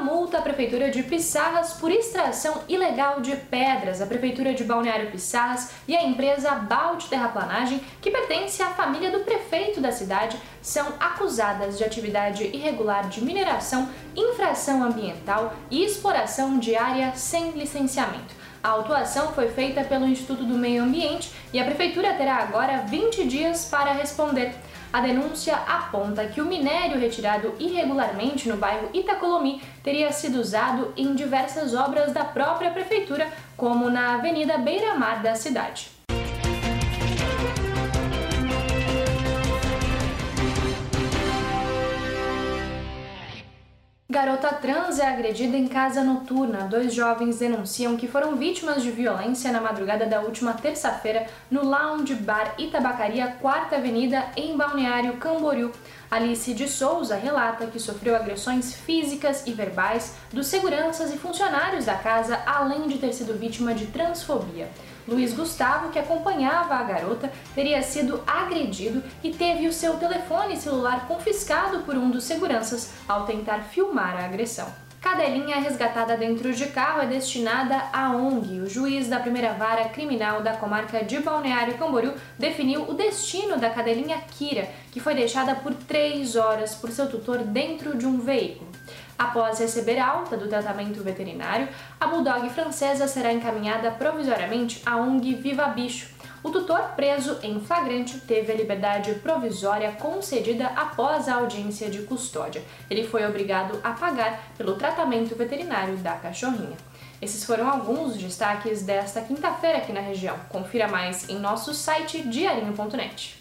multa a Prefeitura de Pissarras por extração ilegal de pedras. A Prefeitura de Balneário Pissarras e a empresa Balde Terraplanagem, que pertence à família do prefeito da cidade, são acusadas de atividade irregular de mineração, infração ambiental e exploração de área sem licenciamento. A autuação foi feita pelo Instituto do Meio Ambiente e a Prefeitura terá agora 20 dias para responder. A denúncia aponta que o minério retirado irregularmente no bairro Itacolomi teria sido usado em diversas obras da própria prefeitura, como na Avenida Beira-Mar da cidade. Garota trans é agredida em casa noturna. Dois jovens denunciam que foram vítimas de violência na madrugada da última terça-feira no Lounge Bar Itabacaria, 4 Avenida, em Balneário Camboriú. Alice de Souza relata que sofreu agressões físicas e verbais dos seguranças e funcionários da casa, além de ter sido vítima de transfobia. Luiz Gustavo, que acompanhava a garota, teria sido agredido e teve o seu telefone celular confiscado por um dos seguranças ao tentar filmar a agressão. Cadelinha resgatada dentro de carro é destinada à ONG. O juiz da primeira vara criminal da comarca de Balneário Camboriú definiu o destino da cadelinha Kira, que foi deixada por três horas por seu tutor dentro de um veículo. Após receber alta do tratamento veterinário, a bulldog francesa será encaminhada provisoriamente à ONG Viva Bicho. O tutor preso em flagrante teve a liberdade provisória concedida após a audiência de custódia. Ele foi obrigado a pagar pelo tratamento veterinário da cachorrinha. Esses foram alguns destaques desta quinta-feira aqui na região. Confira mais em nosso site diarinho.net.